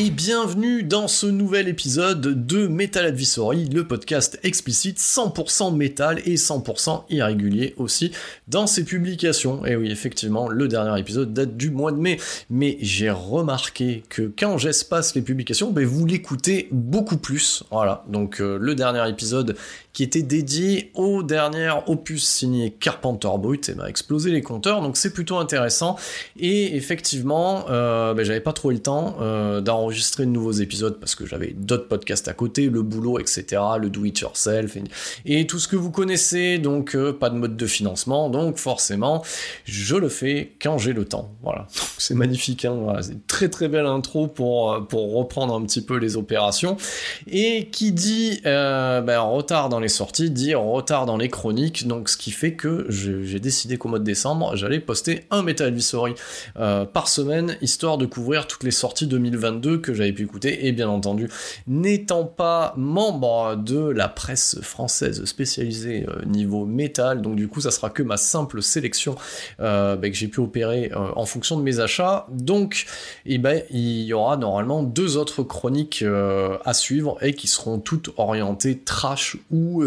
Et bienvenue dans ce nouvel épisode de Metal Advisory, le podcast explicite 100% métal et 100% irrégulier aussi dans ses publications. Et oui, effectivement, le dernier épisode date du mois de mai, mais j'ai remarqué que quand j'espace les publications, ben, vous l'écoutez beaucoup plus. Voilà, donc euh, le dernier épisode qui était dédié au dernier opus signé Carpenter Brut, et m'a explosé les compteurs, donc c'est plutôt intéressant. Et effectivement, euh, ben, j'avais pas trop eu le temps euh, d'enregistrer de nouveaux épisodes parce que j'avais d'autres podcasts à côté, le boulot, etc., le do it yourself, et, tout ce que vous connaissez, donc euh, pas de mode de financement, donc forcément, je le fais quand j'ai le temps. Voilà, c'est magnifique, hein, c'est très très belle intro pour, euh, pour reprendre un petit peu les opérations. Et qui dit euh, ben, retard dans les sorties, dit retard dans les chroniques, donc ce qui fait que j'ai décidé qu'au mois de décembre, j'allais poster un Metal Advisory euh, par semaine, histoire de couvrir toutes les sorties 2022 que j'avais pu écouter, et bien entendu, n'étant pas membre de la presse française spécialisée euh, niveau métal, donc du coup ça sera que ma simple sélection euh, ben, que j'ai pu opérer euh, en fonction de mes achats, donc et ben, il y aura normalement deux autres chroniques à suivre et qui seront toutes orientées trash ou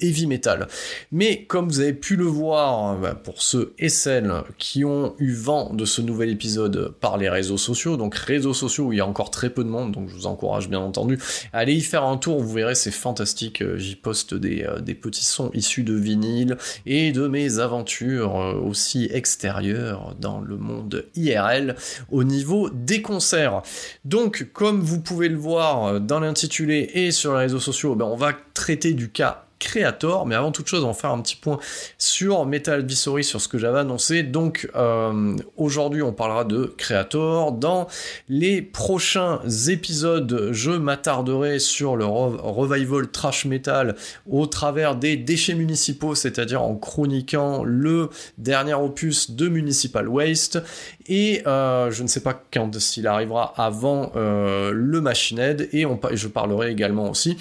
heavy metal. Mais comme vous avez pu le voir, bah, pour ceux et celles qui ont eu vent de ce nouvel épisode par les réseaux sociaux, donc réseaux sociaux où il y a encore très peu de monde, donc je vous encourage bien entendu à aller y faire un tour, vous verrez c'est fantastique, Euh, j'y poste des, euh, des petits sons issus de vinyle et de mes aventures euh, aussi extérieures dans le monde IRL au niveau des concerts. Donc, comme vous pouvez le voir dans l'intitulé et sur les réseaux sociaux, ben, on va traiter du cas Creator, mais avant toute chose, on va faire un petit point sur Metal Advisory, sur ce que j'avais annoncé. Donc, euh, aujourd'hui, on parlera de Creator. Dans les prochains épisodes, je m'attarderai sur le re- revival trash metal au travers des déchets municipaux, c'est-à-dire en chroniquant le dernier opus de Municipal Waste. Et euh, je ne sais pas quand s'il arrivera avant euh, le Machine Head. Et on, je parlerai également aussi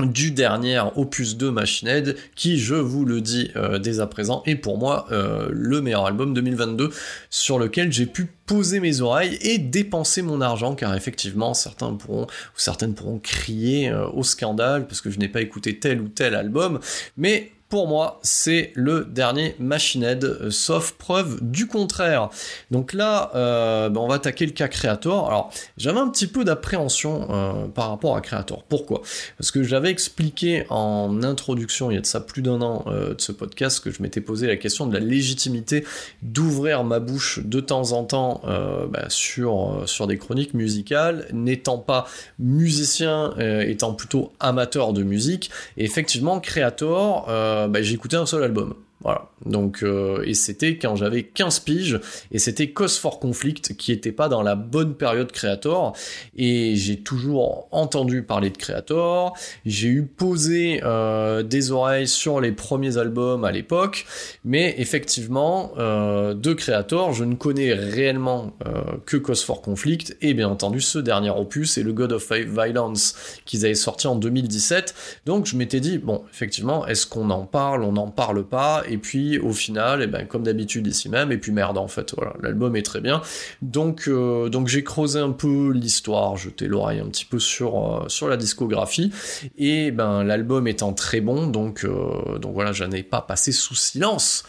du dernier opus de Machine Head, qui, je vous le dis euh, dès à présent, est pour moi euh, le meilleur album 2022 sur lequel j'ai pu poser mes oreilles et dépenser mon argent, car effectivement, certains pourront, ou certaines pourront crier euh, au scandale, parce que je n'ai pas écouté tel ou tel album, mais pour moi, c'est le dernier Machine Head, euh, sauf preuve du contraire. Donc là, euh, ben, on va attaquer le cas Creator. Alors, j'avais un petit peu d'appréhension euh, par rapport à Creator. Pourquoi? Parce que j'avais expliqué en introduction, il y a de ça plus d'un an de ce podcast, que je m'étais posé la question de la légitimité d'ouvrir ma bouche de temps en temps bah, sur, sur des chroniques musicales, n'étant pas musicien, étant plutôt amateur de musique. Et effectivement, Creator, bah, j'ai écouté un seul album. Voilà. Donc, euh, et c'était quand j'avais 15 piges, et c'était Cause for Conflict, qui était pas dans la bonne période Creator, et j'ai toujours entendu parler de Creator, j'ai eu posé euh, des oreilles sur les premiers albums à l'époque, mais effectivement, euh, de Creator, je ne connais réellement euh, que Cause for Conflict, et bien entendu ce dernier opus, et le God of Violence qu'ils avaient sorti en 2017, donc je m'étais dit, bon, effectivement, est-ce qu'on en parle, on n'en parle pas, et puis au final, et ben, comme d'habitude ici même, et puis merde en fait, voilà, l'album est très bien. Donc, donc j'ai creusé un peu l'histoire, jeté l'oreille un petit peu sur, sur la discographie, et ben l'album étant très bon, donc, donc voilà, je n'ai pas passé sous silence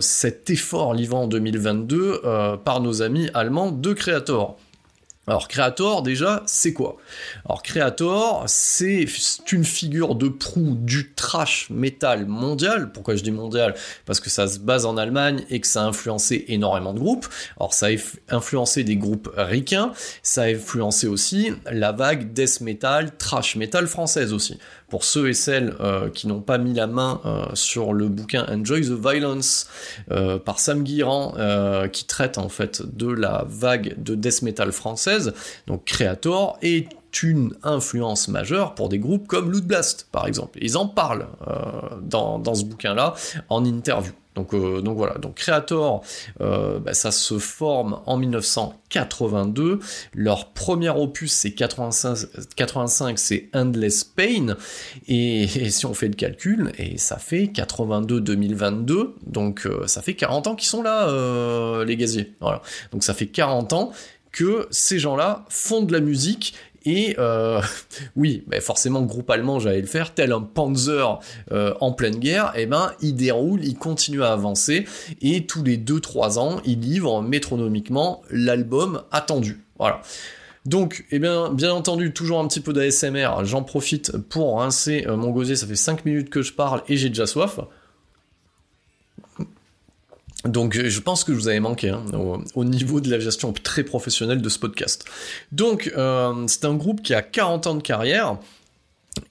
cet effort livré en 2022 par nos amis allemands de Creator. Alors Creator déjà, c'est quoi? Alors Creator, c'est une figure de proue du trash metal mondial. Pourquoi je dis mondial? Parce que ça se base en Allemagne et que ça a influencé énormément de groupes. Alors ça a influencé des groupes ricains, ça a influencé aussi la vague death metal, trash metal française aussi pour ceux et celles euh, qui n'ont pas mis la main euh, sur le bouquin Enjoy the Violence euh, par Sam Guiran, qui traite en fait de la vague de death metal française, donc Creator est une influence majeure pour des groupes comme Loot Blast par exemple. Ils en parlent dans, dans ce bouquin-là en interview. Donc, euh, donc voilà, donc Creator, euh, bah, ça se forme en 1982. Leur premier opus, c'est 85, 85 c'est Endless Pain. Et, si on fait le calcul, et ça fait 82-2022, donc euh, ça fait 40 ans qu'ils sont là, les gaziers. Donc ça fait 40 ans que ces gens-là font de la musique et euh, oui, bah forcément, groupe allemand, j'allais le faire, tel un Panzer euh, en pleine guerre, eh ben, il déroule, il continue à avancer, et tous les 2-3 ans, il livre métronomiquement l'album attendu. Voilà. Donc, eh bien, bien entendu, toujours un petit peu d'ASMR, j'en profite pour rincer euh, mon gosier, ça fait 5 minutes que je parle et j'ai déjà soif. Donc je pense que je vous avais manqué hein, au, niveau de la gestion très professionnelle de ce podcast. Donc euh, c'est un groupe qui a 40 ans de carrière,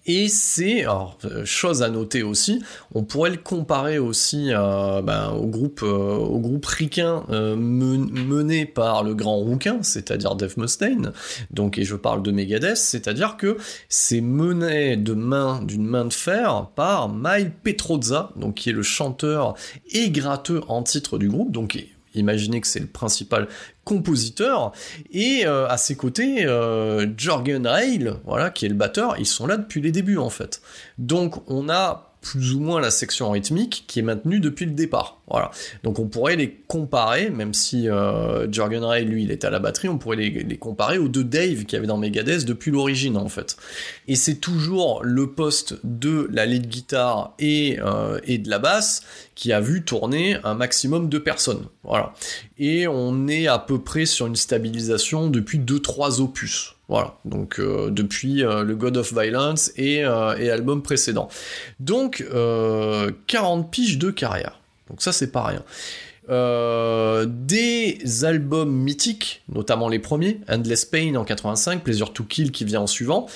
et c'est, euh, chose à noter aussi, on pourrait le comparer aussi ben, au groupe, euh, au groupe euh, mené par le grand rouquin, c'est-à-dire Dave Mustaine. Donc, et je parle de Megadeth, c'est-à-dire que c'est mené de main, d'une main de fer par Mike Petrozza, donc qui est le chanteur et gratteux en titre du groupe, donc imaginez que c'est le principal compositeur, et euh, à ses côtés, euh, Jorgen Rail, voilà, qui est le batteur, ils sont là depuis les débuts en fait. Donc on a plus ou moins la section rythmique qui est maintenue depuis le départ. Voilà. Donc on pourrait les comparer, même si euh, Jorgen Ray, lui, il était à la batterie, on pourrait les, comparer aux deux Dave qu'il y avait dans Megadeth depuis l'origine, en fait. Et c'est toujours le poste de la lead guitare et, et de la basse qui a vu tourner un maximum de personnes. Voilà. Et on est à peu près sur une stabilisation depuis 2-3 opus. Voilà, donc euh, depuis euh, le God of Violence et, euh, et album précédent. Donc 40 piges de carrière. Donc ça c'est pas rien. des albums mythiques, notamment les premiers, Endless Pain en 85, Pleasure to Kill qui vient en suivant.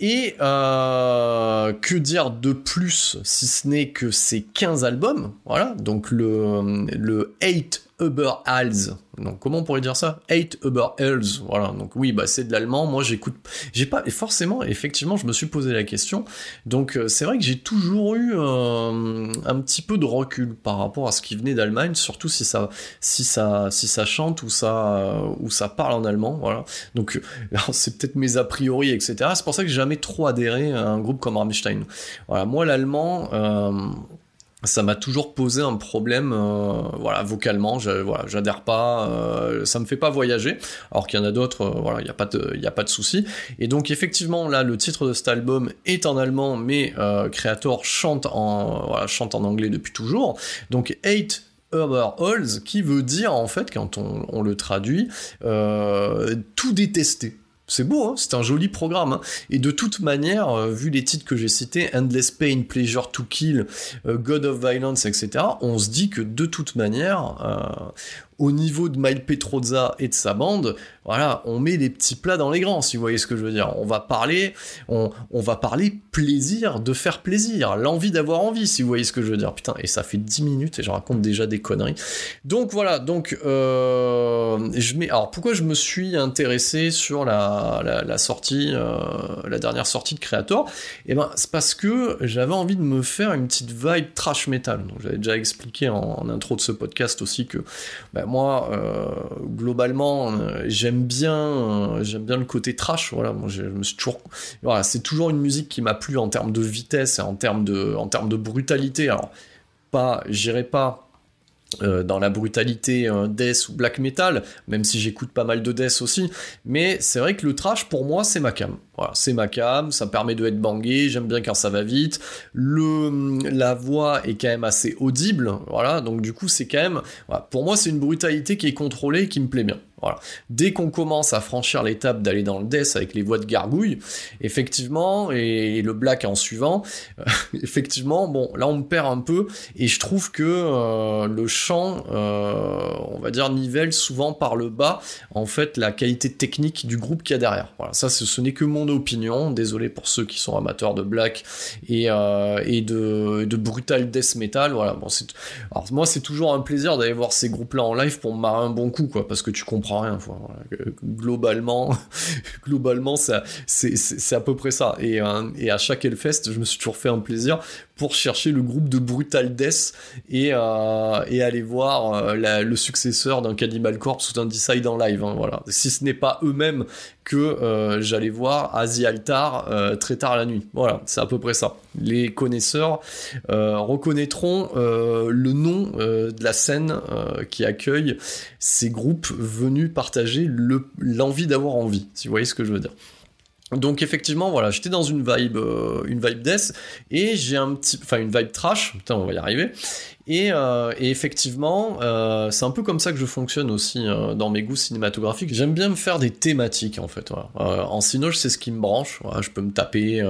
Et que dire de plus si ce n'est que ces 15 albums, voilà, donc le, le 8 Uber Hals. Donc comment on pourrait dire ça? Eight Uber Hals. Voilà. Donc oui, bah c'est de l'allemand. Moi j'écoute. J'ai pas. Et forcément, effectivement, je me suis posé la question. Donc euh, c'est vrai que j'ai toujours eu euh, un petit peu de recul par rapport à ce qui venait d'Allemagne, surtout si ça, si ça, si ça chante ou ça, euh, ou ça parle en allemand. Voilà. Donc c'est peut-être mes a priori, etc. C'est pour ça que j'ai jamais trop adhéré à un groupe comme Rammstein. Voilà. Moi l'allemand ça m'a toujours posé un problème, euh, voilà, vocalement, j'adhère pas, euh, ça me fait pas voyager, alors qu'il y en a d'autres, euh, voilà, il y a pas de, il a pas de souci. Et donc effectivement, là, le titre de cet album est en allemand, mais Creator chante en, voilà, chante en anglais depuis toujours. Donc Eight Uber Halls, qui veut dire en fait, quand on le traduit, tout détester. C'est beau, hein c'est un joli programme. Hein et de toute manière, euh, vu les titres que j'ai cités, Endless Pain, Pleasure to Kill, euh, God of Violence, etc., on se dit que de toute manière, euh, au niveau de Mike Petrozza et de sa bande, voilà, on met les petits plats dans les grands, si vous voyez ce que je veux dire. On va parler, on, va parler plaisir de faire plaisir, l'envie d'avoir envie, si vous voyez ce que je veux dire. Putain, et ça fait 10 minutes et je raconte déjà des conneries. Donc voilà, donc euh, je mets. Alors pourquoi je me suis intéressé sur la, la, sortie, euh, la dernière sortie de Creator? Eh ben, c'est parce que j'avais envie de me faire une petite vibe trash metal. Donc j'avais déjà expliqué en, intro de ce podcast aussi que ben, moi, euh, globalement, euh, j'aime bien, euh, j'aime bien le côté trash. Voilà, moi, je me suis toujours, voilà, c'est toujours une musique qui m'a plu en termes de vitesse et en termes de, en termes de brutalité. Alors, pas, j'irai pas euh, dans la brutalité euh, death ou black metal, même si j'écoute pas mal de death aussi, mais c'est vrai que le trash pour moi c'est ma cam. Voilà, c'est ma cam, ça permet de être bangé, j'aime bien quand ça va vite. Le, la voix est quand même assez audible, voilà, donc du coup c'est quand même, pour moi c'est une brutalité qui est contrôlée et qui me plaît bien. Dès qu'on commence à franchir l'étape d'aller dans le death avec les voix de gargouille, effectivement, et, le black en suivant, euh, effectivement, bon, là on me perd un peu, et je trouve que euh, le chant, euh, on va dire, nivelle souvent par le bas, en fait, la qualité technique du groupe qu'il y a derrière. Voilà, ça ce, n'est que mon opinion, désolé pour ceux qui sont amateurs de black et, de, brutal death metal, voilà, moi c'est toujours un plaisir d'aller voir ces groupes-là en live pour me marrer un bon coup, quoi, parce que tu comprends rien. Globalement, globalement, c'est à peu près ça. Et, euh, et à chaque Hellfest, je me suis toujours fait un plaisir pour chercher le groupe de Brutal Death et, euh, et aller voir euh, le successeur d'un Cannibal Corpse ou d'un Decide en live. Hein, voilà. Si ce n'est pas eux-mêmes que euh, j'allais voir à The Altar très tard la nuit. Voilà, c'est à peu près ça. Les connaisseurs reconnaîtront le nom de la scène qui accueille ces groupes venus partager l'envie d'avoir envie, si vous voyez ce que je veux dire. Donc effectivement, voilà, j'étais dans une vibe, euh, une vibe death, et j'ai un petit, enfin une vibe trash, putain, on va y arriver, euh, et, effectivement, euh, c'est un peu comme ça que je fonctionne aussi euh, dans mes goûts cinématographiques. J'aime bien me faire des thématiques en fait. en sinoche, c'est ce qui me branche. je peux me taper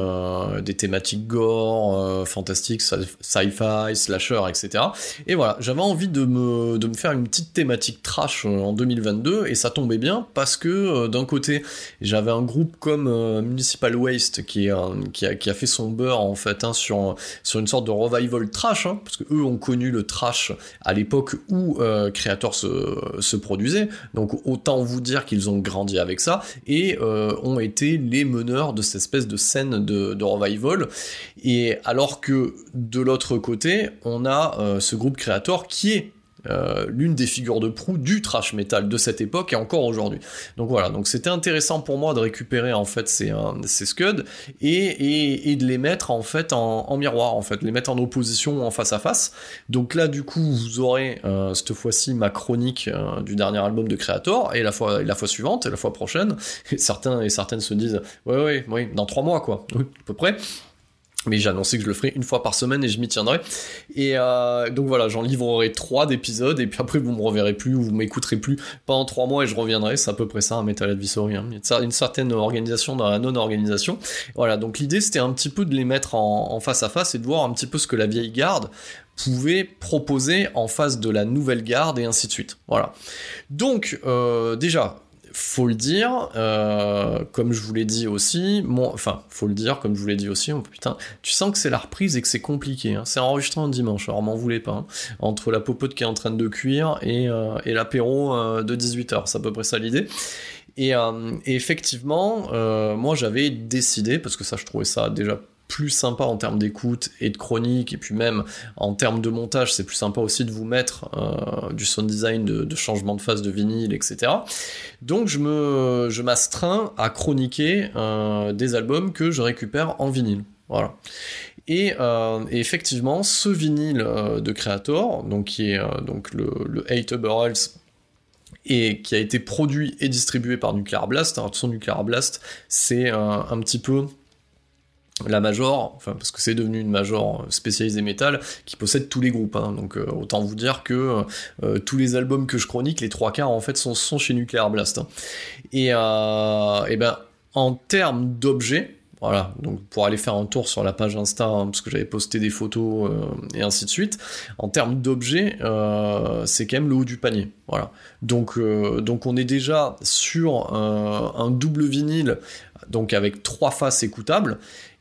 des thématiques gore, fantastique, sci-fi, slasher, etc. Et voilà, j'avais envie de me, de me faire une petite thématique trash en 2022 et ça tombait bien parce que d'un côté, j'avais un groupe comme Municipal Waste qui, qui, a, qui, a, fait son beurre en fait hein, sur, sur une sorte de revival trash, hein, parce que eux ont connu le trash à l'époque où euh, Creator se, produisait. Donc autant vous dire qu'ils ont grandi avec ça et euh, ont été les meneurs de cette espèce de scène de, revival. Et alors que de l'autre côté, on a euh, ce groupe Creator qui est euh, l'une des figures de proue du trash metal de cette époque et encore aujourd'hui. Donc voilà, donc c'était intéressant pour moi de récupérer en fait ces, euh, scuds et, et, de les mettre en fait en, miroir, en fait, les mettre en opposition en face à face. Donc là du coup vous aurez euh, cette fois-ci ma chronique du dernier album de Creator et la fois, la fois suivante et la fois prochaine. Et certains et certaines se disent ouais ouais oui dans trois mois quoi, à peu près mais j'ai annoncé que je le ferai une fois par semaine et je m'y tiendrai. Et euh, donc voilà, j'en livrerai trois d'épisodes et puis après vous me reverrez plus ou vous m'écouterez plus pendant trois mois et je reviendrai. C'est à peu près ça un Metal Advisory. Hein. Il y a une certaine organisation dans la non-organisation. Voilà, donc l'idée c'était un petit peu de les mettre en, face à face et de voir un petit peu ce que la vieille garde pouvait proposer en face de la nouvelle garde et ainsi de suite. Voilà. Donc euh, déjà, faut le dire, euh, comme je vous l'ai dit aussi, enfin, faut le dire, comme je vous l'ai dit aussi, putain, tu sens que c'est la reprise et que c'est compliqué. Hein. C'est enregistré un dimanche, alors m'en voulez pas. Hein. Entre la popote qui est en train de cuire et, euh, l'apéro euh, de 18h, c'est à peu près ça l'idée. Et, effectivement, moi j'avais décidé, parce que ça je trouvais ça déjà plus sympa en termes d'écoute et de chronique, et puis même en termes de montage, c'est plus sympa aussi de vous mettre euh, du sound design, de, changement de phase de vinyle, etc. Donc je me, je m'astreins à chroniquer euh, des albums que je récupère en vinyle. Voilà. Et, euh, effectivement, ce vinyle de Creator, donc qui est donc le, le Eight et qui a été produit et distribué par Nuclear Blast. Alors, son Nuclear Blast, c'est un petit peu la major, parce que c'est devenu une major spécialisée métal qui possède tous les groupes. Hein. donc euh, autant vous dire que euh, tous les albums que je chronique, les trois quarts en fait sont, chez Nuclear Blast. Hein. Et, euh, ben en termes d'objets, voilà, donc pour aller faire un tour sur la page Insta, hein, parce que j'avais posté des photos et ainsi de suite, en termes d'objets, c'est quand même le haut du panier. Voilà. Donc on est déjà sur un double vinyle, donc avec trois faces écoutables,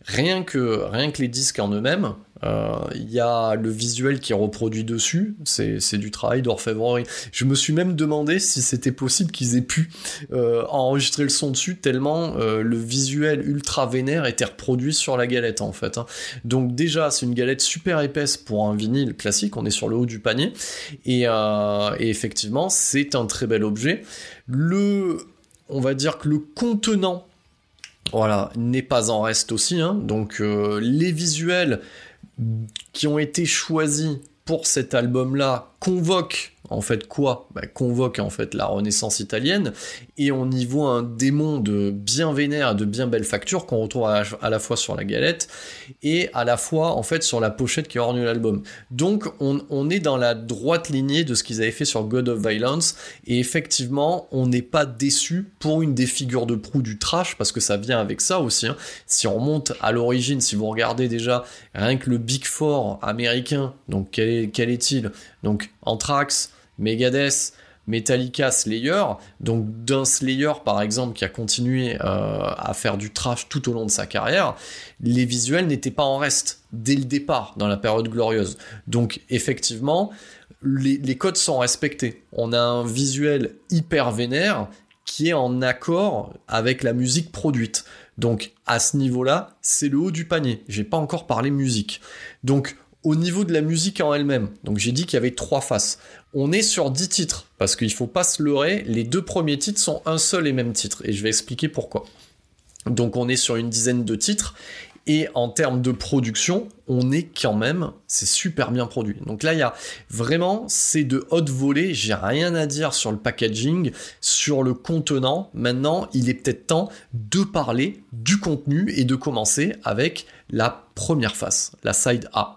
Rien que, rien que les disques en eux-mêmes, euh, il y a le visuel qui est reproduit dessus, c'est du travail d'orfèvrerie. Je me suis même demandé si c'était possible qu'ils aient pu euh, enregistrer le son dessus, tellement euh, le visuel ultra vénère était reproduit sur la galette en fait. Hein. Donc déjà, c'est une galette super épaisse pour un vinyle classique, on est sur le haut du panier, et, et effectivement, c'est un très bel objet. Le, on va dire que le contenant voilà, n'est pas en reste aussi. Hein. Donc euh, les visuels qui ont été choisis pour cet album-là convoque en fait quoi? Bah, Convoque en fait la Renaissance italienne et on y voit un démon de bien vénère, de bien belle facture qu'on retrouve à la, fois sur la galette et à la fois en fait sur la pochette qui orne l'album. Donc on, est dans la droite lignée de ce qu'ils avaient fait sur God of Violence et effectivement on n'est pas déçu pour une des figures de proue du trash parce que ça vient avec ça aussi. Hein. Si on remonte à l'origine, si vous regardez déjà rien que le Big Four américain, donc quel quel est-il? Donc Anthrax, Megadeth, Metallica, Slayer, donc d'un Slayer par exemple qui a continué euh, à faire du trash tout au long de sa carrière, les visuels n'étaient pas en reste dès le départ dans la période glorieuse. Donc effectivement, les, les codes sont respectés. On a un visuel hyper vénère qui est en accord avec la musique produite. Donc à ce niveau-là, c'est le haut du panier. J'ai pas encore parlé musique. Donc au niveau de la musique en elle-même, donc j'ai dit qu'il y avait trois faces. On est sur dix titres, parce qu'il faut pas se leurrer, les deux premiers titres sont un seul et même titre, et je vais expliquer pourquoi. Donc on est sur une dizaine de titres, et en termes de production, on est quand même, c'est super bien produit. Donc là, il y a vraiment, c'est de haute volée, j'ai rien à dire sur le packaging, sur le contenant. Maintenant, il est peut-être temps de parler du contenu et de commencer avec la première face, la side A.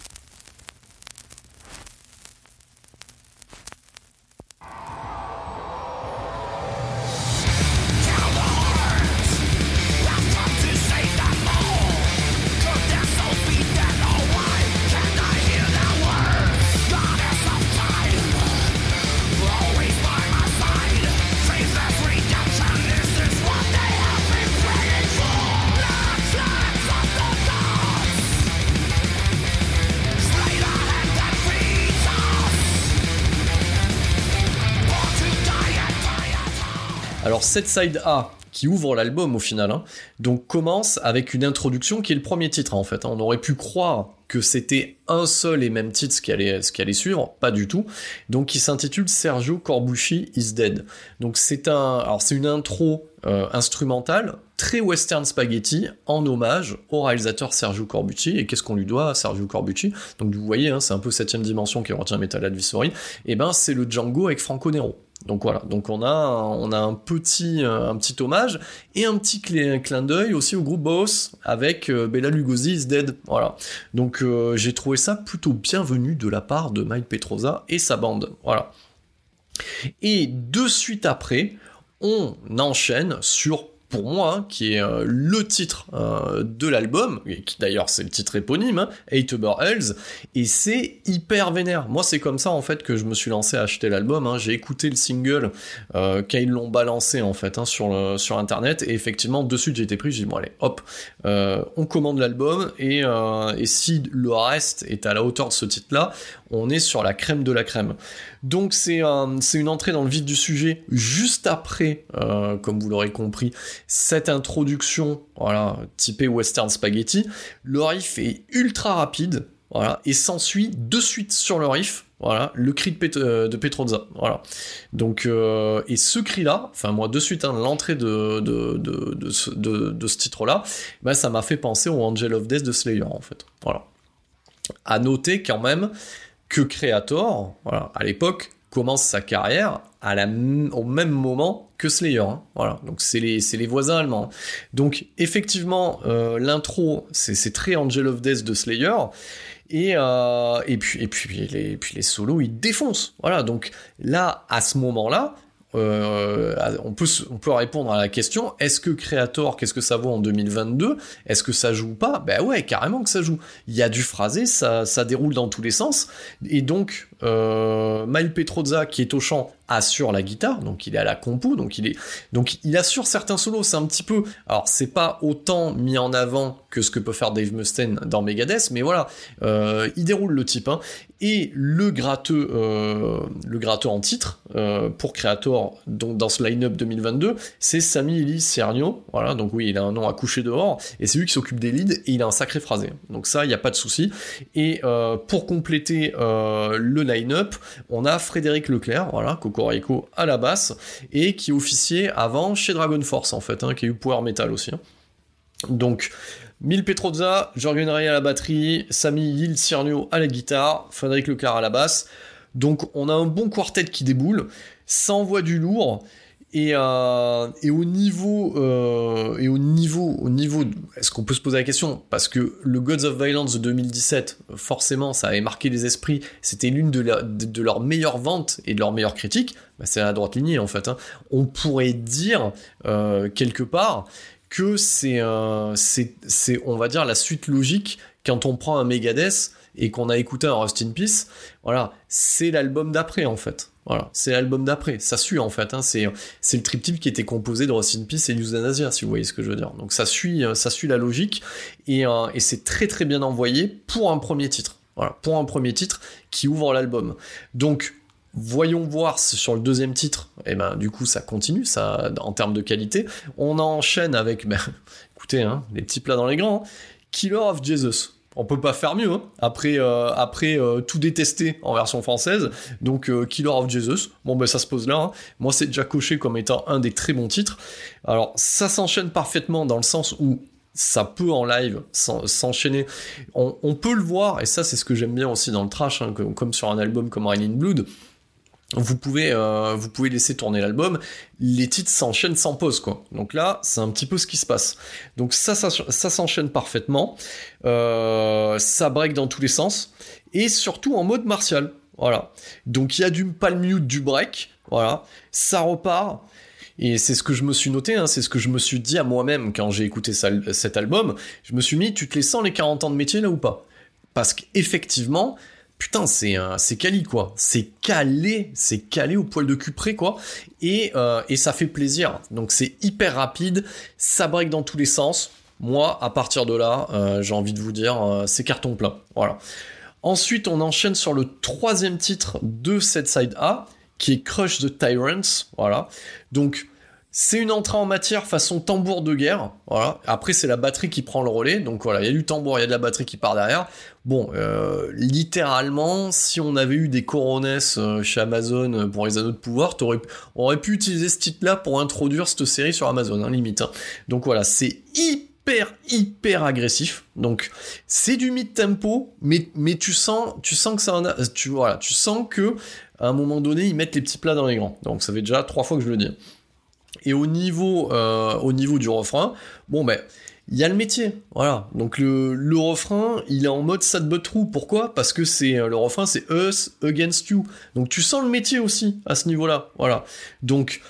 cette side A qui ouvre l'album au final, hein, donc commence avec une introduction qui est le premier titre en fait. Hein. On aurait pu croire que c'était un seul et même titre ce qui allait, ce qui allait suivre, pas du tout. Donc qui s'intitule Sergio Corbucci is Dead. Donc c'est un, une intro euh, instrumentale très western spaghetti en hommage au réalisateur Sergio Corbucci. Et qu'est-ce qu'on lui doit à Sergio Corbucci? Donc vous voyez, hein, c'est un peu septième dimension qui retient Metal Advisory. Et eh ben c'est le Django avec Franco Nero. Donc voilà, donc on a, petit, un petit hommage et un petit clin d'œil aussi au groupe Boss avec euh, Bella Lugosi is Dead. Voilà. Donc euh, j'ai trouvé ça plutôt bienvenu de la part de Mike Petrosa et sa bande. Voilà. Et de suite après, on enchaîne sur pour moi, hein, qui est euh, le titre euh, de l'album, et qui d'ailleurs c'est le titre éponyme, hein, Uber Hells, et c'est hyper vénère. Moi c'est comme ça en fait que je me suis lancé à acheter l'album, hein. j'ai écouté le single euh, quand ils l'ont balancé en fait hein, sur, sur internet, et effectivement dessus j'ai été pris, j'ai dit bon allez hop, on commande l'album, et, et si le reste est à la hauteur de ce titre là, on est sur la crème de la crème. Donc c'est une entrée dans le vif du sujet juste après, euh, comme vous l'aurez compris, cette introduction, voilà, typée western spaghetti. Le riff est ultra rapide, voilà, et s'ensuit de suite sur le riff, voilà, le cri de, euh, de Petrozza, voilà. Donc, euh, et ce cri-là, enfin moi de suite, hein, l'entrée de, de, ce titre-là, bah, ça m'a fait penser au Angel of Death de Slayer, en fait, voilà. À noter quand même que Creator, voilà, à l'époque, commence sa carrière à la au même moment que Slayer. Hein, voilà, donc c'est les, les voisins allemands. Donc effectivement, euh, l'intro, c'est très Angel of Death de Slayer. Et, euh, et, puis, et puis, les, puis les solos, ils défoncent. Voilà, donc là, à ce moment-là, euh, on, peut, on peut répondre à la question est-ce que Creator, qu'est-ce que ça vaut en 2022 Est-ce que ça joue pas? Ben ouais, carrément que ça joue. Il y a du phrasé, ça, ça déroule dans tous les sens. Et donc, euh, Mail Petrozza, qui est au chant, assure la guitare, donc il est à la compo, donc il est, donc il assure certains solos. C'est un petit peu, alors c'est pas autant mis en avant que ce que peut faire Dave Mustaine dans Megadeth, mais voilà, euh, il déroule le type. Hein. Et euh, le gratteux en titre euh, pour Creator, donc dans ce line-up 2022, c'est Sami Eli Cernio. Voilà, donc oui, il a un nom à coucher dehors, et c'est lui qui s'occupe des leads, et il a un sacré phrasé. Donc ça, il n'y a pas de souci. Et pour compléter le line-up, on a Frédéric Leclerc, voilà, Coco à la basse, et qui officiait avant chez Dragon Force en fait, hein, qui a eu Power Metal aussi. Hein. Donc, Mil Petroza, Jorgen Ray à la batterie, Sami Yil Cernio à la guitare, Frédéric Leclerc à la basse. Donc, on a un bon quartet qui déboule, ça envoie du lourd. Et, euh, et, au niveau euh, et au niveau au niveau est-ce qu'on peut se poser la question? Parce que le Gods of Violence de 2017 forcément ça avait marqué les esprits c'était l'une de, de, leurs meilleures ventes et de leurs meilleures critiques bah, c'est à la droite lignée en fait hein. on pourrait dire euh, quelque part que c'est c'est on va dire la suite logique quand on prend un Megadeth et qu'on a écouté un Rust in Peace voilà c'est l'album d'après en fait voilà, c'est l'album d'après. Ça suit en fait. Hein. C'est c'est le triptyque qui était composé de Rust in Peace et Euthanasia, si vous voyez ce que je veux dire. Donc ça suit euh, ça suit la logique et, euh, et c'est très très bien envoyé pour un premier titre. Voilà, pour un premier titre qui ouvre l'album. Donc Voyons voir sur le deuxième titre, et eh ben du coup ça continue, ça en termes de qualité. On enchaîne avec, ben, écoutez, hein, les petits plats dans les grands. Killer of Jesus on peut pas faire mieux hein. après euh, après euh, tout détester en version française donc euh, Killer of Jesus bon ben ça se pose là hein. moi c'est déjà coché comme étant un des très bons titres alors ça s'enchaîne parfaitement dans le sens où ça peut en live s'enchaîner on, peut le voir et ça c'est ce que j'aime bien aussi dans le trash hein, comme, sur un album comme Raining Blood vous pouvez, euh, vous pouvez laisser tourner l'album, les titres s'enchaînent sans pause, quoi. Donc là, c'est un petit peu ce qui se passe. Donc ça, ça, s'enchaîne parfaitement, euh, ça break dans tous les sens, et surtout en mode martial. Voilà. Donc il y a du palm mute, du break, voilà. Ça repart. Et c'est ce que je me suis noté, hein, c'est ce que je me suis dit à moi-même quand j'ai écouté cet album. Je me suis mis, tu te les sens les 40 ans de métier là ou pas? Parce qu'effectivement, putain, c'est c'est quali quoi. C'est calé, c'est calé au poil de cul près quoi. Et, euh, et ça fait plaisir. Donc c'est hyper rapide, ça break dans tous les sens. Moi, à partir de là, euh, j'ai envie de vous dire, euh, c'est carton plein. Voilà. Ensuite, on enchaîne sur le troisième titre de cette side A, qui est Crush the Tyrants. Voilà. Donc, c'est une entrée en matière façon tambour de guerre. Voilà. Après, c'est la batterie qui prend le relais. Donc voilà, il y a du tambour, il y a de la batterie qui part derrière. Bon, euh, littéralement, si on avait eu des coronesses euh, chez Amazon euh, pour les anneaux de pouvoir, on aurait pu utiliser ce titre-là pour introduire cette série sur Amazon, hein, limite. Hein. Donc voilà, c'est hyper hyper agressif. Donc c'est du mid tempo, mais mais tu sens tu sens que ça en a, tu voilà, tu sens que à un moment donné ils mettent les petits plats dans les grands. Donc ça fait déjà trois fois que je le dis. Et au niveau, euh, au niveau du refrain, bon ben, il y a le métier, voilà. Donc le, refrain, il est en mode sad but true. Pourquoi? Parce que c'est le refrain, c'est us against you. Donc tu sens le métier aussi à ce niveau-là, voilà. Donc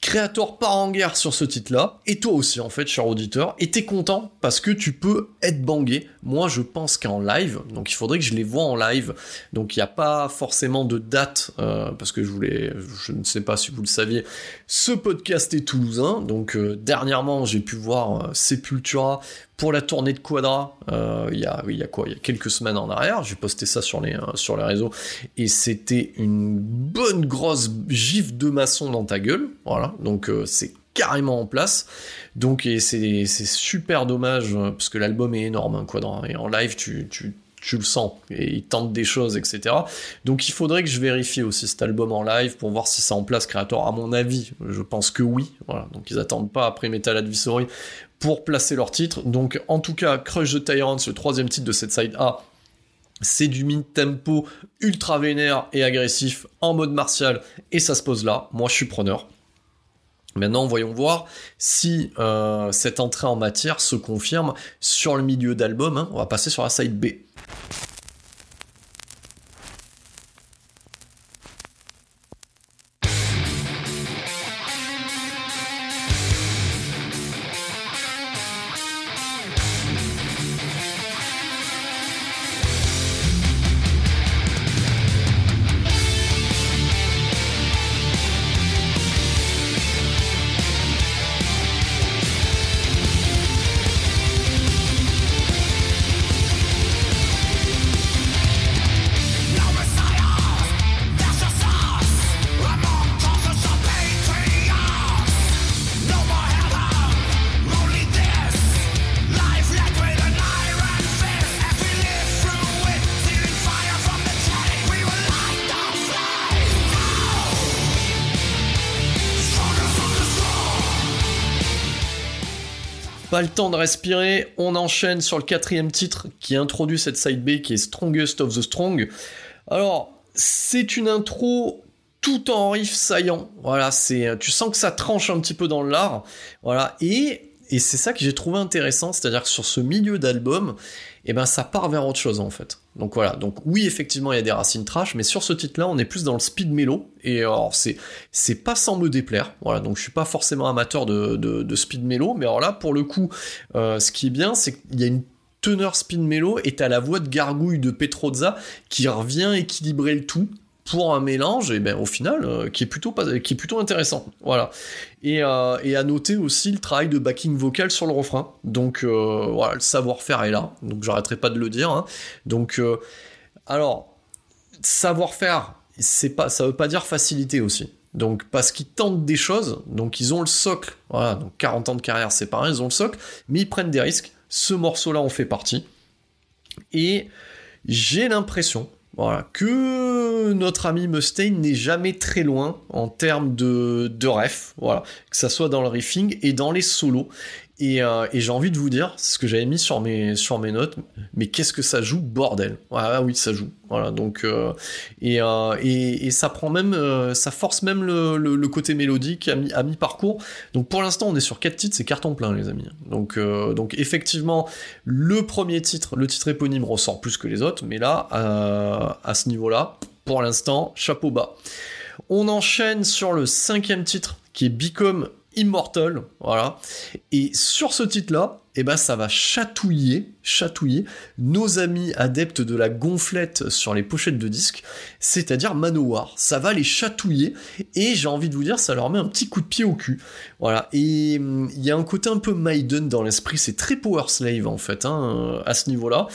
Creator part en guerre sur ce titre-là, et toi aussi en fait, cher auditeur, et t'es content parce que tu peux être bangé. Moi, je pense qu'en live, donc il faudrait que je les vois en live. Donc il n'y a pas forcément de date, euh, parce que je voulais, je ne sais pas si vous le saviez, ce podcast est toulousain. Donc euh, dernièrement, j'ai pu voir euh, Sepultura pour la tournée de Quadra, euh, il y a, il y a quoi, il y a quelques semaines en arrière, j'ai posté ça sur les, sur les réseaux, et c'était une bonne grosse gifle de maçon dans ta gueule, voilà, donc c'est carrément en place, donc et c'est super dommage, parce que l'album est énorme, hein, en live, tu, le sens, et il tente des choses, etc. Donc il faudrait que je vérifie aussi cet album en live pour voir si c'est en place Creator. À mon avis, je pense que oui. Donc ils attendent pas après Metal Advisory pour placer leur titre. Donc en tout cas, Crush the Tyrants, le troisième titre de cette side A, c'est du mid-tempo ultra vénère et agressif en mode martial et ça se pose là. Moi je suis preneur. Maintenant, voyons voir si euh, cette entrée en matière se confirme sur le milieu d'album. Hein. On va passer sur la side B. Le temps de respirer, on enchaîne sur le quatrième titre qui introduit cette side B qui est Strongest of the Strong. Alors, c'est une intro tout en riff saillant. Voilà, c'est, tu sens que ça tranche un petit peu dans l'art. Voilà, et et c'est ça que j'ai trouvé intéressant, c'est-à-dire que sur ce milieu d'album, eh ben ça part vers autre chose en fait. Donc voilà, donc oui effectivement il y a des racines trash, mais sur ce titre-là on est plus dans le speed mellow, et alors c'est pas sans me déplaire, voilà, donc je suis pas forcément amateur de, speed mellow, mais alors là pour le coup, euh, ce qui est bien c'est qu'il y a une teneur speed mellow et t'as la voix de gargouille de Petrozza qui revient équilibrer le tout, pour un mélange, et ben au final, euh, qui est plutôt intéressant. Voilà. Et, euh, et à noter aussi le travail de backing vocal sur le refrain. Donc euh, voilà, le savoir-faire est là. Donc j'arrêterai pas de le dire. Hein. Donc alors savoir-faire, c'est pas, ça veut pas dire facilité aussi. Donc parce qu'ils tentent des choses, donc ils ont le socle. Voilà, donc 40 ans de carrière, c'est pareil, ils ont le socle, mais ils prennent des risques. Ce morceau-là en fait partie. Et j'ai l'impression, voilà, que notre ami Mustaine n'est jamais très loin en termes de, de ref, voilà, que ça soit dans le riffing et dans les solos. Euh, et, j'ai envie de vous dire, c'est ce que j'avais mis sur mes, notes, mais qu'est-ce que ça joue, bordel? Ah oui, ça joue. Voilà, donc euh, euh, et, ça prend même, ça force même le, côté mélodique à mi, parcours. Donc pour l'instant, on est sur quatre titres, c'est carton plein, les amis. Donc donc effectivement, le premier titre, le titre éponyme ressort plus que les autres, mais là, à ce niveau-là, pour l'instant, chapeau bas. On enchaîne sur le cinquième titre qui est Become Immortal, voilà. Et sur ce titre-là, eh ben ça va chatouiller, chatouiller nos amis adeptes de la gonflette sur les pochettes de disques, c'est-à-dire Manowar. Ça va les chatouiller et j'ai envie de vous dire, ça leur met un petit coup de pied au cul. Voilà. Et hum, il y a un côté un peu Maiden dans l'esprit, c'est très Power Slave en fait, hein, à ce niveau-là.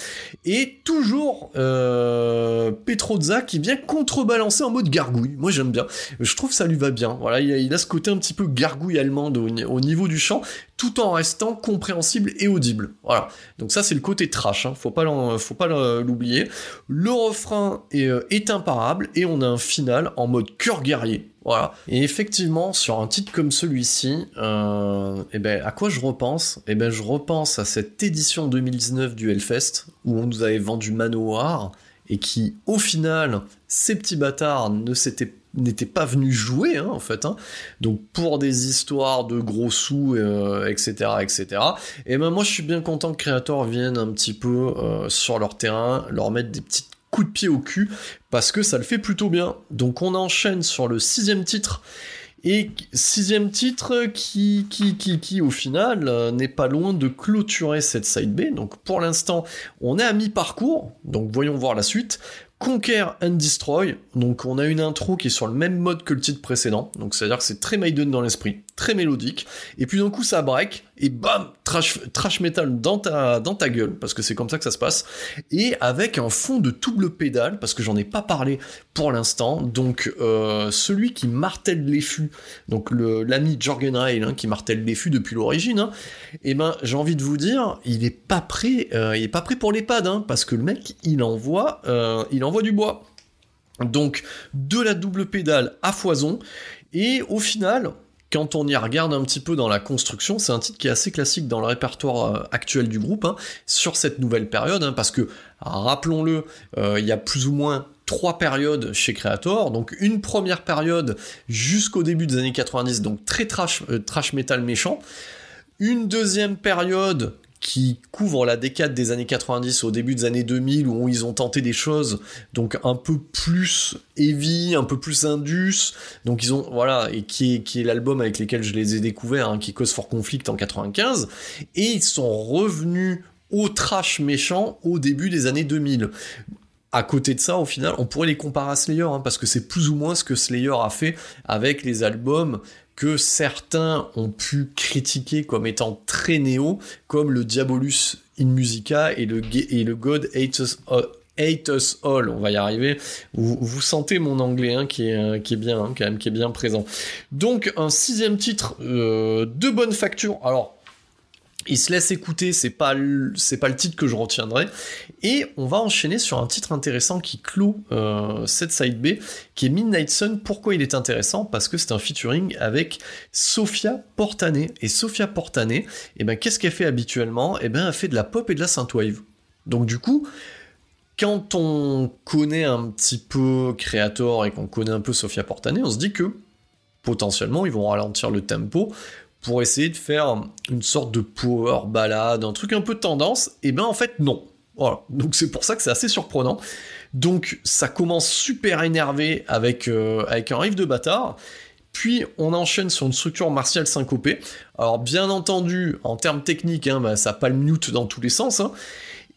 Et toujours euh, Petrozza qui vient contrebalancer en mode gargouille. Moi j'aime bien. Je trouve ça lui va bien. Voilà, il a, ce côté un petit peu gargouille allemande au niveau du chant, tout en restant compréhensible et audible. Voilà. Donc ça c'est le côté trash, hein. faut pas faut pas l'oublier. Le refrain euh, est, imparable et on a un final en mode cœur guerrier. Voilà. Et effectivement, sur un titre comme celui-ci, euh, eh ben, à quoi je repense? Eh ben, je repense à cette édition 2019 du Hellfest où on nous avait vendu Manoir et qui, au final, ces petits bâtards ne s'étaient n'était pas venu jouer hein, en fait hein. donc pour des histoires de gros sous etc euh, etc et ben moi je suis bien content que Creator vienne un petit peu euh, sur leur terrain leur mettre des petits coups de pied au cul parce que ça le fait plutôt bien donc on enchaîne sur le sixième titre et sixième titre qui, qui, qui, qui au final euh, n'est pas loin de clôturer cette side B. Donc pour l'instant, on est à mi-parcours. Donc voyons voir la suite. Conquer and Destroy. Donc on a une intro qui est sur le même mode que le titre précédent. Donc c'est-à-dire que c'est très Maiden dans l'esprit, très mélodique. Et puis d'un coup ça break et bam, trash, metal dans ta, gueule, parce que c'est comme ça que ça se passe. Et avec un fond de double pédale, parce que j'en ai pas parlé pour l'instant. Donc euh, celui qui martèle les fûts, donc l'ami Jorgen Rail hein, qui martèle les fûts depuis l'origine, hein, eh ben j'ai envie de vous dire, il est pas prêt, euh, il est pas prêt pour les pads, hein, parce que le mec il envoie, euh, il envoie du bois. Donc de la double pédale à foison. Et au final, quand on y regarde un petit peu dans la construction, c'est un titre qui est assez classique dans le répertoire euh, actuel du groupe, hein, sur cette nouvelle période, hein, parce que, rappelons-le, euh, il y a plus ou moins trois périodes chez Creator, donc une première période jusqu'au début des années 90, donc très trash, euh, trash metal méchant, une deuxième période qui couvre la décade des années 90 au début des années 2000 où ils ont tenté des choses donc un peu plus heavy, un peu plus indus. Donc ils ont voilà et qui est, qui est l'album avec lequel je les ai découverts, hein, qui Cause for Conflict en 95 et ils sont revenus au trash méchant au début des années 2000 à côté de ça, au final, on pourrait les comparer à Slayer, hein, parce que c'est plus ou moins ce que Slayer a fait avec les albums que certains ont pu critiquer comme étant très néo, comme le Diabolus in Musica et le, God Hate Us, All. on va y arriver. Vous, sentez mon anglais hein, qui, est, euh, qui est bien, hein, quand même, qui est bien présent. Donc un sixième titre euh, de bonne facture. Alors il se laisse écouter, c'est pas c'est pas le titre que je retiendrai. Et on va enchaîner sur un titre intéressant qui clôt euh, cette side B, qui est Midnight Sun. Pourquoi il est intéressant? Parce que c'est un featuring avec Sofia Portané. Et Sofia Portané, eh ben qu'est-ce qu'elle fait habituellement? Eh ben elle fait de la pop et de la synthwave. Donc du coup, quand on connaît un petit peu Creator et qu'on connaît un peu Sofia Portané, on se dit que potentiellement ils vont ralentir le tempo pour essayer de faire une sorte de power ballade, un truc un peu tendance, et ben en fait non. Voilà, donc c'est pour ça que c'est assez surprenant. Donc ça commence super énervé avec, euh, avec un riff de bâtard, puis on enchaîne sur une structure martiale syncopée. Alors bien entendu, en termes techniques, hein, bah, ça le mute dans tous les sens, hein.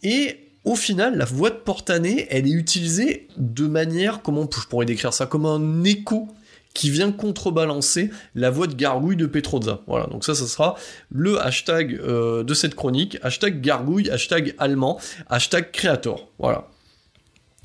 et au final, la voix de Portané, elle est utilisée de manière, comment je pourrais décrire ça, comme un écho qui vient contrebalancer la voix de gargouille de Petrozza. Voilà, donc ça, ça sera le hashtag euh, de cette chronique, hashtag gargouille, hashtag allemand, hashtag créator. Voilà.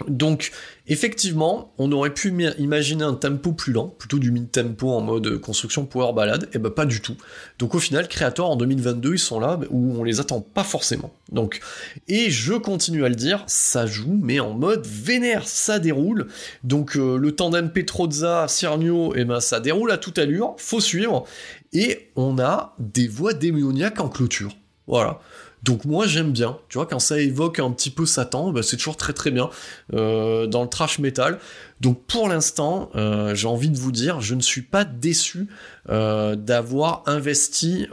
Donc, effectivement, on aurait pu imaginer un tempo plus lent, plutôt du mid-tempo en mode construction power ballade, et ben pas du tout. Donc au final, Creator en 2022, ils sont là où on les attend pas forcément. Donc, et je continue à le dire, ça joue, mais en mode vénère, ça déroule. Donc euh, le tandem Petrozza, Cernio, et ben ça déroule à toute allure, faut suivre. Et on a des voix démoniaques en clôture. Voilà. Donc moi j'aime bien, tu vois, quand ça évoque un petit peu Satan, bah, c'est toujours très très bien euh, dans le trash metal. Donc pour l'instant, euh, j'ai envie de vous dire, je ne suis pas déçu euh, d'avoir investi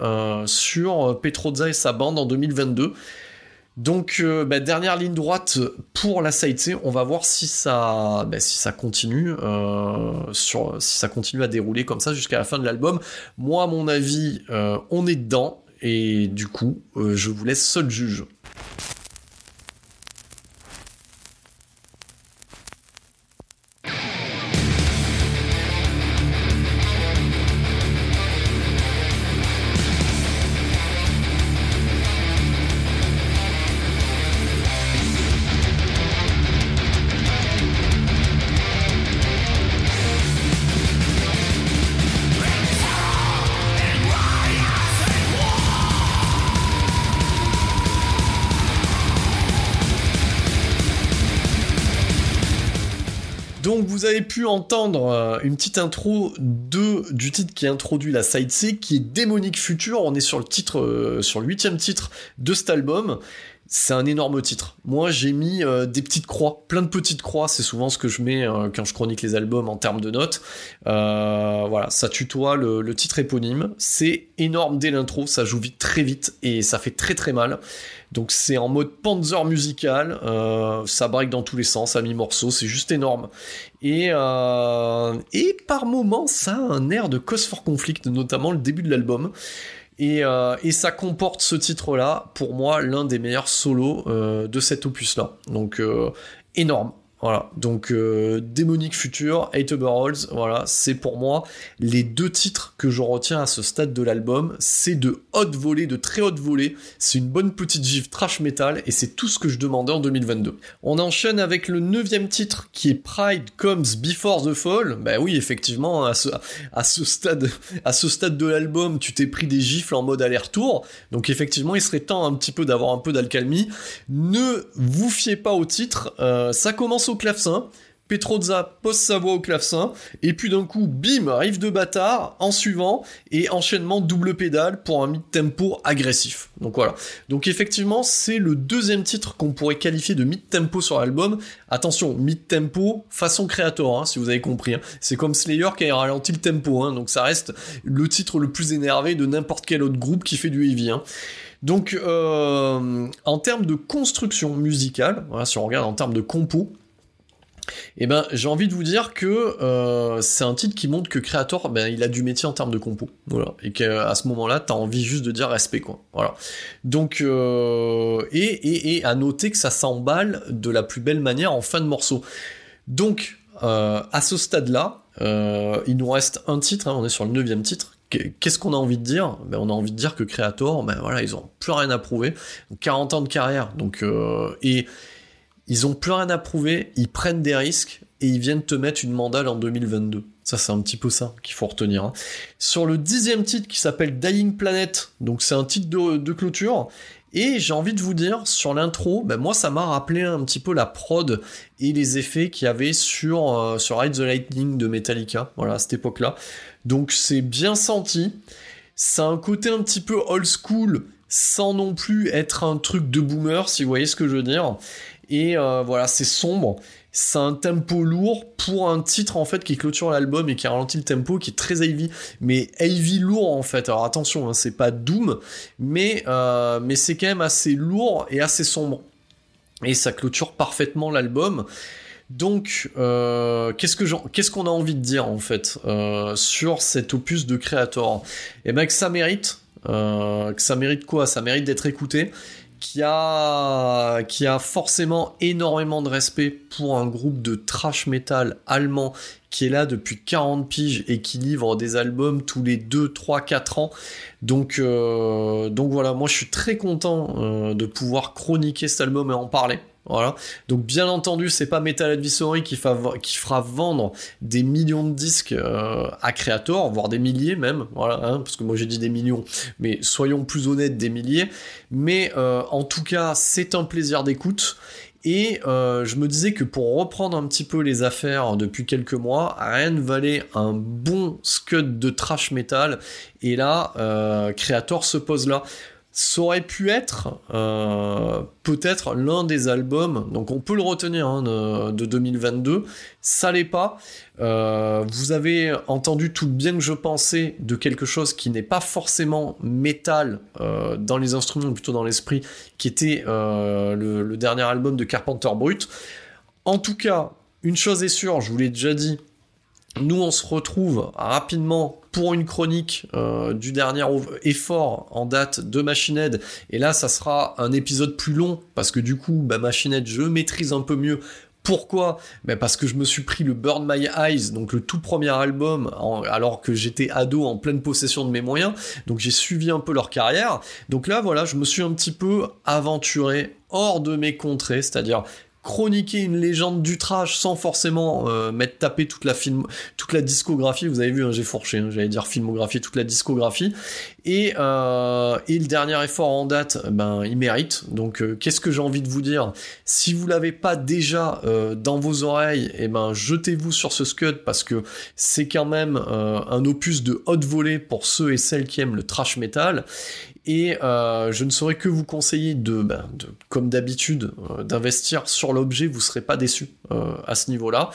sur Petrozza et sa bande en 2022. Donc bah, dernière ligne droite pour la C, on va voir si ça, bah, continue, sur, si ça continue à dérouler comme ça jusqu'à la fin de l'album. Moi, à mon avis, on est dedans et du coup, euh, je vous laisse seul juge. Vous avez pu entendre euh, une petite intro de, du titre qui introduit la side C, qui est Démonique Future. On est sur le titre, euh, sur le huitième titre de cet album. C'est un énorme titre. Moi, j'ai mis euh, des petites croix, plein de petites croix. C'est souvent ce que je mets quand je chronique les albums en termes de notes. voilà, ça tutoie le, titre éponyme. C'est énorme dès l'intro, ça joue vite, très vite, et ça fait très très mal. Donc c'est en mode panzer musical, euh, ça break dans tous les sens à mi-morceau, c'est juste énorme. Et, euh, et par moments, ça a un air de Cause for Conflict, notamment le début de l'album. Et, euh, et, ça comporte ce titre-là, pour moi, l'un des meilleurs solos de cet opus-là. Donc énorme. Voilà, donc euh, Démonique Future, Eight Overalls, voilà, c'est pour moi les deux titres que je retiens à ce stade de l'album. C'est de haute volée, de très haute volée, c'est une bonne petite gifle trash metal et c'est tout ce que je demandais en 2022. On enchaîne avec le neuvième titre qui est Pride Comes Before the Fall. Bah oui, effectivement, à ce, à ce stade, à ce stade de l'album, tu t'es pris des gifles en mode aller-retour, donc effectivement, il serait temps un petit peu d'avoir un peu d'alcalmie. Ne vous fiez pas au titre, euh, ça commence au clavecin. Petrozza pose sa voix au clavecin, et puis d'un coup, bim, arrive de bâtard, en suivant, et enchaînement double pédale pour un mid-tempo agressif. Donc voilà. Donc effectivement, c'est le deuxième titre qu'on pourrait qualifier de mid-tempo sur l'album. Attention, mid-tempo, façon créateur, hein, si vous avez compris. Hein. C'est comme Slayer qui a ralenti le tempo, hein, donc ça reste le titre le plus énervé de n'importe quel autre groupe qui fait du heavy. Donc, euh, en termes de construction musicale, si on regarde en termes de compo, eh ben, j'ai envie de vous dire que euh, c'est un titre qui montre que Creator, ben, il a du métier en termes de compo, voilà, et qu'à ce moment-là, t'as envie juste de dire respect, quoi, voilà. Donc, euh, et, et, et à noter que ça s'emballe de la plus belle manière en fin de morceau. Donc, euh, à ce stade-là, il nous reste un titre, hein, on est sur le neuvième titre. Qu'est-ce qu'on a envie de dire? Ben, On a envie de dire que Creator, ben voilà, ils ont plus rien à prouver. 40 ans de carrière, donc et ils ont plus rien à prouver, ils prennent des risques. et ils viennent te mettre une mandale en 2022. Ça, c'est un petit peu ça qu'il faut retenir. Hein. Sur le dixième titre qui s'appelle Dying Planet, donc c'est un titre de, clôture, et j'ai envie de vous dire, sur l'intro, ben moi ça m'a rappelé un petit peu la prod et les effets qu'il y avait sur, euh, sur Ride the Lightning de Metallica, voilà, à cette époque-là. Donc c'est bien senti. Ça a un côté un petit peu old school, sans non plus être un truc de boomer, si vous voyez ce que je veux dire. Et euh, voilà, c'est sombre c'est un tempo lourd pour un titre en fait qui clôture l'album et qui ralentit le tempo, qui est très heavy, mais heavy lourd en fait. Alors attention, hein, c'est pas doom, mais euh, c'est quand même assez lourd et assez sombre. Et ça clôture parfaitement l'album. Donc, euh, qu'est-ce qu'on a envie de dire en fait sur cet opus de Creator? Eh ben que ça mérite, que ça mérite quoi? Ça mérite d'être écouté qui a, forcément énormément de respect pour un groupe de trash metal allemand qui est là depuis 40 piges et qui livre des albums tous les 2, 3, 4 ans. Donc, euh, donc voilà, moi je suis très content euh, de pouvoir chroniquer cet album et en parler. Voilà. Donc bien entendu, c'est pas Metal Advisory qui, fera vendre des millions de disques euh, à Creator, voire des milliers même. Voilà, hein, parce que moi j'ai dit des millions, mais soyons plus honnêtes, des milliers. Mais euh, en tout cas, c'est un plaisir d'écoute. Et euh, je me disais que pour reprendre un petit peu les affaires depuis quelques mois, rien ne valait un bon scud de trash metal. Et là, Creator se pose là ça aurait pu être euh, peut-être l'un des albums, donc on peut le retenir hein, de, 2022, ça l'est pas. Euh, vous avez entendu tout bien que je pensais de quelque chose qui n'est pas forcément métal euh, dans les instruments, plutôt dans l'esprit, qui était le, le, dernier album de Carpenter Brut. En tout cas, une chose est sûre, je vous l'ai déjà dit, nous, on se retrouve rapidement pour une chronique euh, du dernier effort en date de Machine Head. Et là, ça sera un épisode plus long parce que du coup, bah, Machine Head, je maîtrise un peu mieux. Pourquoi Parce que je me suis pris le Burn My Eyes, donc le tout premier album, alors que j'étais ado en pleine possession de mes moyens. Donc j'ai suivi un peu leur carrière. Donc là, voilà, je me suis un petit peu aventuré hors de mes contrées, c'est-à-dire chroniquer une légende du trash sans forcément euh, mettre taper toute la film toute la discographie. Vous avez vu hein, j'ai fourché hein, j'allais dire filmographie toute la discographie et, euh, et le dernier effort en date ben il mérite. Donc euh, qu'est-ce que j'ai envie de vous dire? Si vous l'avez pas déjà dans vos oreilles eh ben jetez-vous sur ce scud parce que c'est quand même un opus de haute volée pour ceux et celles qui aiment le trash metal. Et euh, je ne saurais que vous conseiller de, ben, comme d'habitude, euh, d'investir sur l'objet, vous serez pas déçu euh, à ce niveau-là.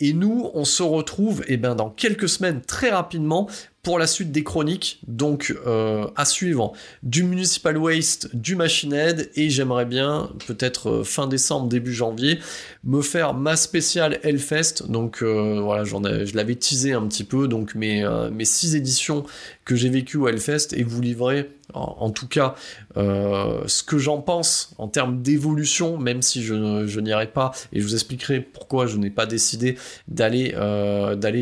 Et nous, on se retrouve eh ben, dans quelques semaines très rapidement pour la suite des chroniques, donc euh, à suivre. Du Municipal Waste, du Machine Head, et j'aimerais bien, peut-être euh, fin décembre, début janvier, me faire ma spéciale Hellfest. Donc euh, voilà, j'en ai, je l'avais teasé un petit peu, donc mes, six éditions que j'ai vécues au Hellfest, et vous livrer en, tout cas ce que j'en pense en termes d'évolution, même si je, n'irai pas, et je vous expliquerai pourquoi je n'ai pas décidé d'aller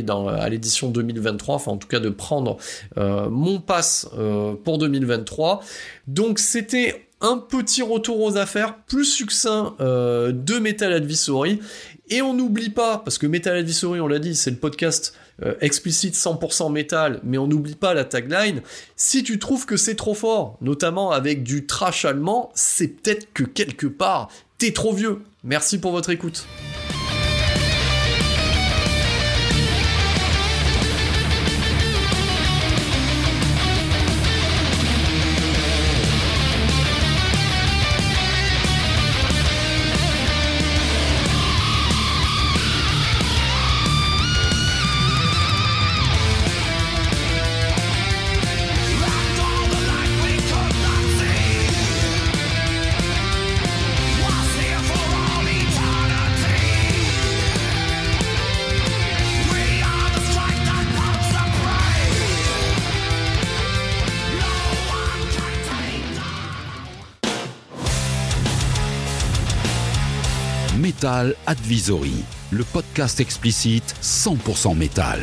dans à l'édition 2023, enfin en tout cas de prendre euh, mon pass euh, pour 2023. Donc c'était un petit retour aux affaires, plus succinct euh, de Metal Advisory. Et on n'oublie pas, parce que Metal Advisory, on l'a dit, c'est le podcast explicite 100% métal, mais on n'oublie pas la tagline. Si tu trouves que c'est trop fort, notamment avec du trash allemand, c'est peut-être que quelque part, t'es trop vieux. Merci pour votre écoute. Metal Advisory, le podcast explicite 100% métal.